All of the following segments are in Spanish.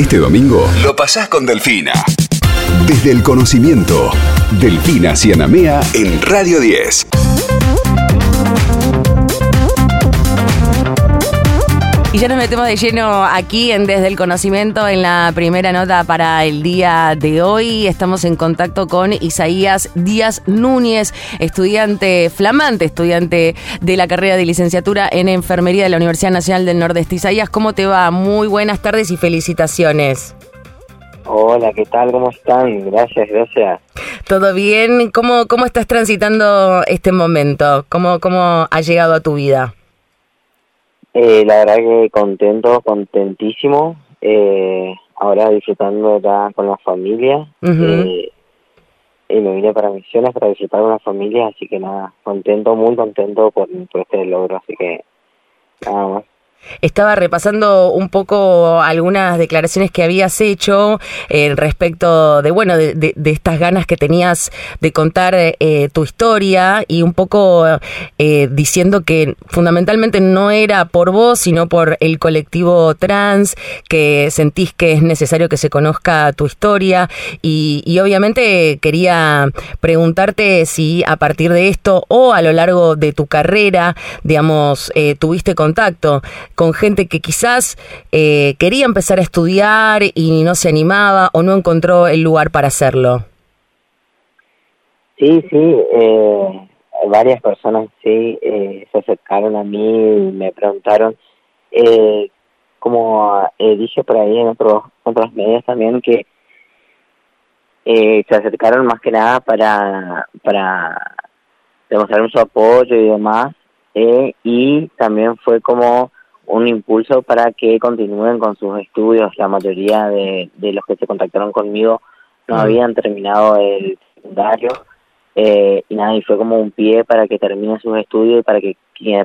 Este domingo lo pasás con Delfina. Desde el conocimiento, Delfina Cianamea en Radio 10. Y ya nos metemos de lleno aquí en Desde el Conocimiento en la primera nota para el día de hoy. Estamos en contacto con Isaías Díaz Núñez, estudiante flamante, estudiante de la carrera de licenciatura en enfermería de la Universidad Nacional del Nordeste. Isaías, ¿cómo te va? Muy buenas tardes y felicitaciones. Hola, ¿qué tal? ¿Cómo están? Gracias, gracias. ¿Todo bien? ¿Cómo, cómo estás transitando este momento? ¿Cómo, ¿Cómo ha llegado a tu vida? Eh, la verdad que contento, contentísimo. Eh, ahora disfrutando ya con la familia. eh, y me vine para Misiones para visitar una familia, así que nada, contento, muy contento por, por este logro, así que nada más. Estaba repasando un poco algunas declaraciones que habías hecho eh, respecto de, bueno, de, estas ganas que tenías de contar eh, tu historia y un poco eh, diciendo que fundamentalmente no era por vos, sino por el colectivo trans, que sentís que es necesario que se conozca tu historia. Y, y obviamente quería preguntarte si a partir de esto o a lo largo de tu carrera, digamos, eh, tuviste contacto con gente que quizás eh, quería empezar a estudiar y no se animaba o no encontró el lugar para hacerlo. Sí, sí, eh, varias personas sí eh, se acercaron a mí y me preguntaron, eh, como dije por ahí en otros otros medios también, que se acercaron más que nada para, para demostrar su apoyo y demás, y también fue como un impulso para que continúen con sus estudios. La mayoría de, de los que se contactaron conmigo no habían terminado el secundario eh, y nada, y fue como un pie para que termine sus estudios y para que,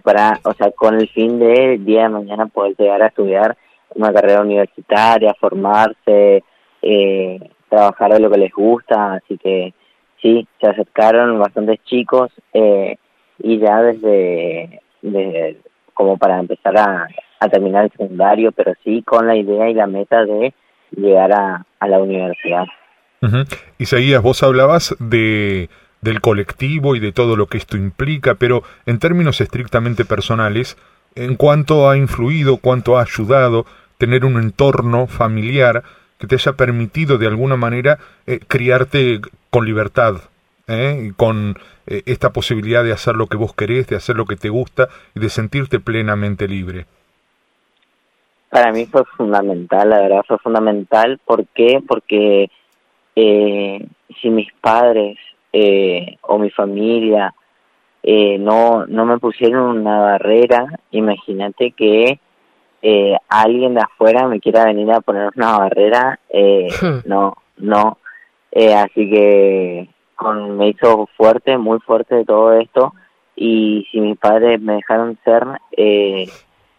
para, o sea, con el fin de el día de mañana poder llegar a estudiar una carrera universitaria, formarse, eh, trabajar de lo que les gusta, así que sí, se acercaron bastantes chicos eh, y ya desde, desde como para empezar a, terminar el secundario, pero sí con la idea y la meta de llegar a, a la universidad. Uh. Isaías, vos hablabas de del colectivo y de todo lo que esto implica, pero en términos estrictamente personales, ¿en cuánto ha influido, cuánto ha ayudado tener un entorno familiar que te haya permitido de alguna manera eh, criarte con libertad, ¿eh? con eh, esta posibilidad de hacer lo que vos querés, de hacer lo que te gusta y de sentirte plenamente libre? Para mí fue fundamental, la verdad fue fundamental. ¿Por qué? Porque eh, si mis padres eh, o mi familia eh, no, no me pusieron una barrera, imagínate que eh, alguien de afuera me quiera venir a poner una barrera, eh, no, no. Eh, así que con, me hizo fuerte, muy fuerte de todo esto y si mis padres me dejaron ser, eh,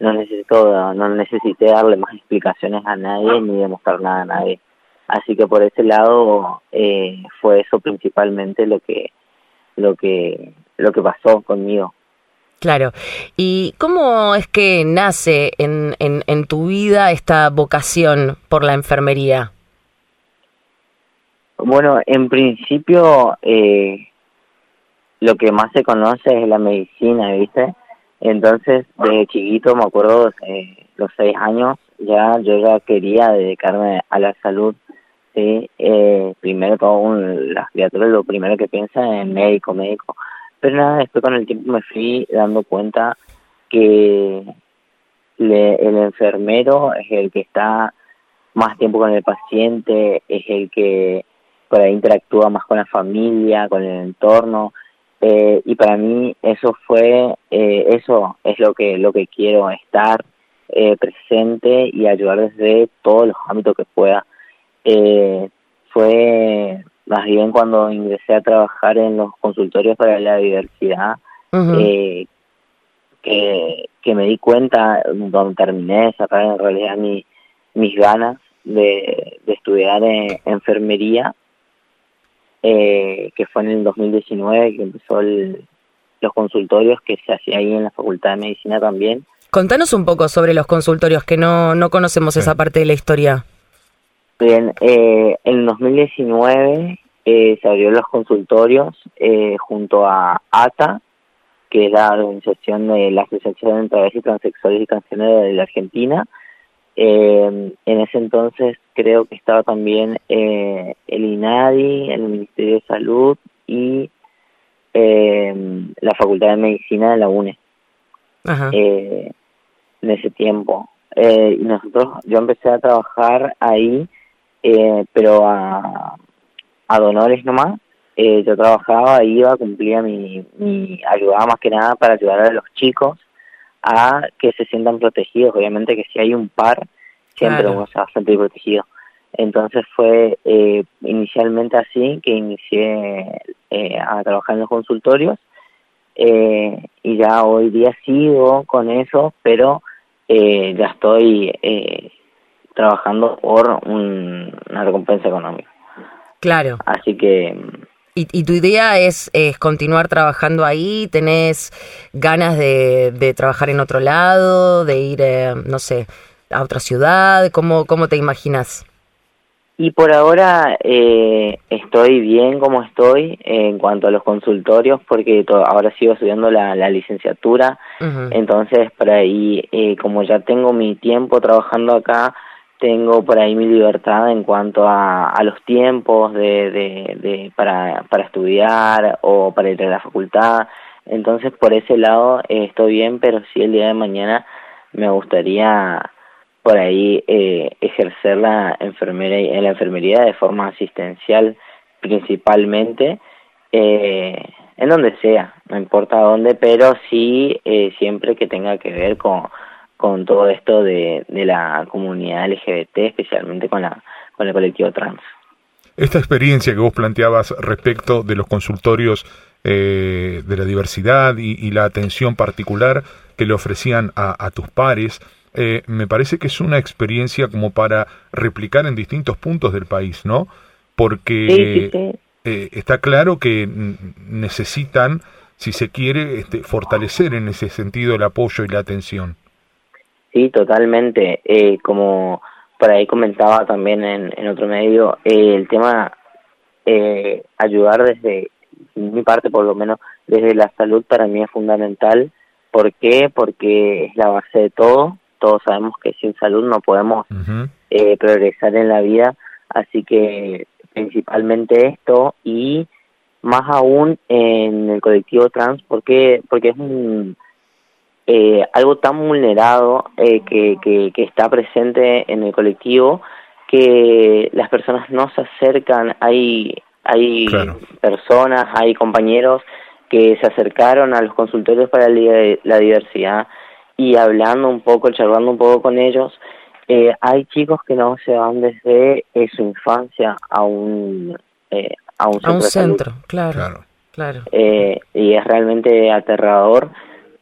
no necesito, no necesité darle más explicaciones a nadie ni demostrar nada a nadie. Así que por ese lado eh, fue eso principalmente lo que, lo que, lo que pasó conmigo. Claro. ¿Y cómo es que nace en, en, en tu vida esta vocación por la enfermería? Bueno, en principio eh, lo que más se conoce es la medicina, ¿viste? Entonces, desde chiquito, me acuerdo, eh, los seis años, ya yo ya quería dedicarme a la salud, ¿sí? Eh, primero todo un, las criaturas lo primero que piensa es médico, médico. Pero nada, después con el tiempo me fui dando cuenta que le, el enfermero es el que está más tiempo con el paciente, es el que por ahí interactúa más con la familia, con el entorno, eh, y para mí eso fue, eh, eso es lo que, lo que quiero, estar eh, presente y ayudar desde todos los ámbitos que pueda. Eh, fue más bien cuando ingresé a trabajar en los consultorios para la diversidad, uh -huh. eh, que, que me di cuenta, donde terminé de sacar en realidad mi, mis ganas de, de estudiar en, enfermería, eh, que fue en el 2019 que empezó el, los consultorios que se hacía ahí en la Facultad de Medicina también. Contanos un poco sobre los consultorios, que no, no conocemos sí. esa parte de la historia. Bien, eh, en 2019 eh, se abrió los consultorios eh, junto a ATA, que es la organización de la Asociación de Travestis, Transexuales y Transgénero de la Argentina. Eh, en ese entonces creo que estaba también eh, el INADI, el Ministerio de Salud y eh, la Facultad de Medicina de la UNE. Ajá. Eh, en ese tiempo. Eh, y nosotros, yo empecé a trabajar ahí, eh, pero a, a donores nomás. Eh, yo trabajaba, iba, cumplía mi, mi, ayudaba más que nada para ayudar a los chicos a que se sientan protegidos. Obviamente que si hay un par, siempre Claro. uno se va a sentir protegido. Entonces fue eh, inicialmente así que inicié eh, a trabajar en los consultorios eh, y ya hoy día sigo con eso, pero eh, ya estoy eh, trabajando por un- una recompensa económica. Claro. Así que ¿Y, y tu idea es, es continuar trabajando ahí? ¿Tenés ganas de, de trabajar en otro lado, de ir, eh, no sé, a otra ciudad? ¿Cómo, cómo te imaginas? Y por ahora eh, estoy bien como estoy en cuanto a los consultorios porque to- ahora sigo estudiando la, la licenciatura, entonces por ahí eh, como ya tengo mi tiempo trabajando acá, tengo por ahí mi libertad en cuanto a, los tiempos de, de, para, para estudiar o para ir a la facultad, entonces por ese lado eh, estoy bien, pero sí el día de mañana me gustaría por ahí eh, ejercer la enfermera en la enfermería de forma asistencial principalmente eh, en donde sea no importa dónde pero sí eh, siempre que tenga que ver con con todo esto de, de la comunidad LGBT especialmente con la con el colectivo trans Esta experiencia que vos planteabas respecto de los consultorios eh, de la diversidad y, y la atención particular que le ofrecían a, a tus pares, eh, me parece que es una experiencia como para replicar en distintos puntos del país, ¿no? Porque sí sí sí eh, está claro que necesitan, si se quiere, este, fortalecer en ese sentido el apoyo y la atención. Sí, totalmente. Eh, como por ahí comentaba también en, en otro medio, eh, el tema eh, ayudar desde mi parte, por lo menos desde la salud, para mí es fundamental. ¿Por qué? Porque es la base de todo. Todos sabemos que sin salud no podemos eh, progresar en la vida, así que principalmente esto y más aún en el colectivo trans, porque porque es un eh, algo tan vulnerado eh, que, que, que está presente en el colectivo que las personas no se acercan, hay hay Claro. personas, hay compañeros que se acercaron a los consultorios para la, la diversidad y hablando un poco, charlando un poco con ellos, eh, hay chicos que no se van desde eh, su infancia a un eh, a un A un de salud. centro, claro. Claro. Claro. Eh, y es realmente aterrador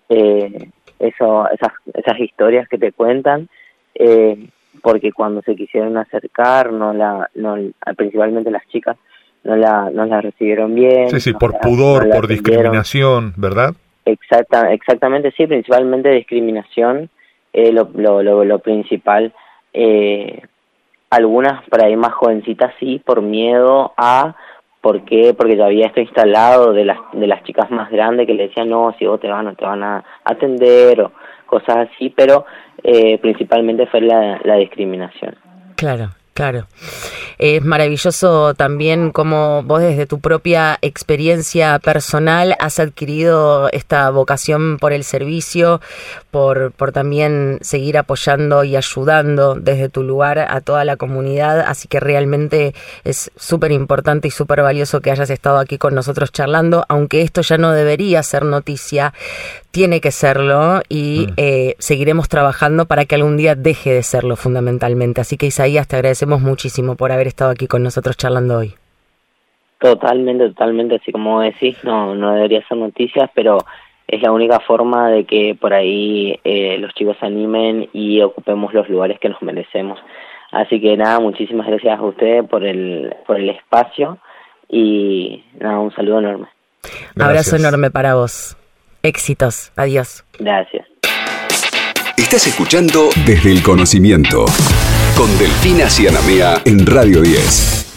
eh, eso esas esas historias que te cuentan eh, porque cuando se quisieron acercar no la no principalmente las chicas no la no la recibieron bien Sí, sí, no por la- pudor, no por discriminación, ¿verdad? Exacta, exactamente, sí, principalmente discriminación, eh, lo, lo, lo, lo principal. Eh, algunas por ahí más jovencitas sí, por miedo a, ¿por qué? Porque ya había esto instalado de las, de las chicas más grandes que le decían, no, si vos te van, no te van a atender o cosas así, pero eh, principalmente fue la, la discriminación. Claro, claro. Es maravilloso también cómo vos desde tu propia experiencia personal has adquirido esta vocación por el servicio, por, por también seguir apoyando y ayudando desde tu lugar a toda la comunidad. Así que realmente es súper importante y súper valioso que hayas estado aquí con nosotros charlando, aunque esto ya no debería ser noticia, tiene que serlo y eh, seguiremos trabajando para que algún día deje de serlo fundamentalmente. Así que Isaías, te agradecemos muchísimo por haber estado aquí con nosotros charlando hoy. Totalmente, totalmente, así como decís, no, no debería ser noticias, pero es la única forma de que por ahí eh, los chicos se animen y ocupemos los lugares que nos merecemos. Así que nada, muchísimas gracias a ustedes por el, por el espacio y nada, un saludo enorme. Abrazo enorme para vos. Éxitos. Adiós. Gracias. Estás escuchando Desde el Conocimiento con Delfina Cianamea en Radio 10.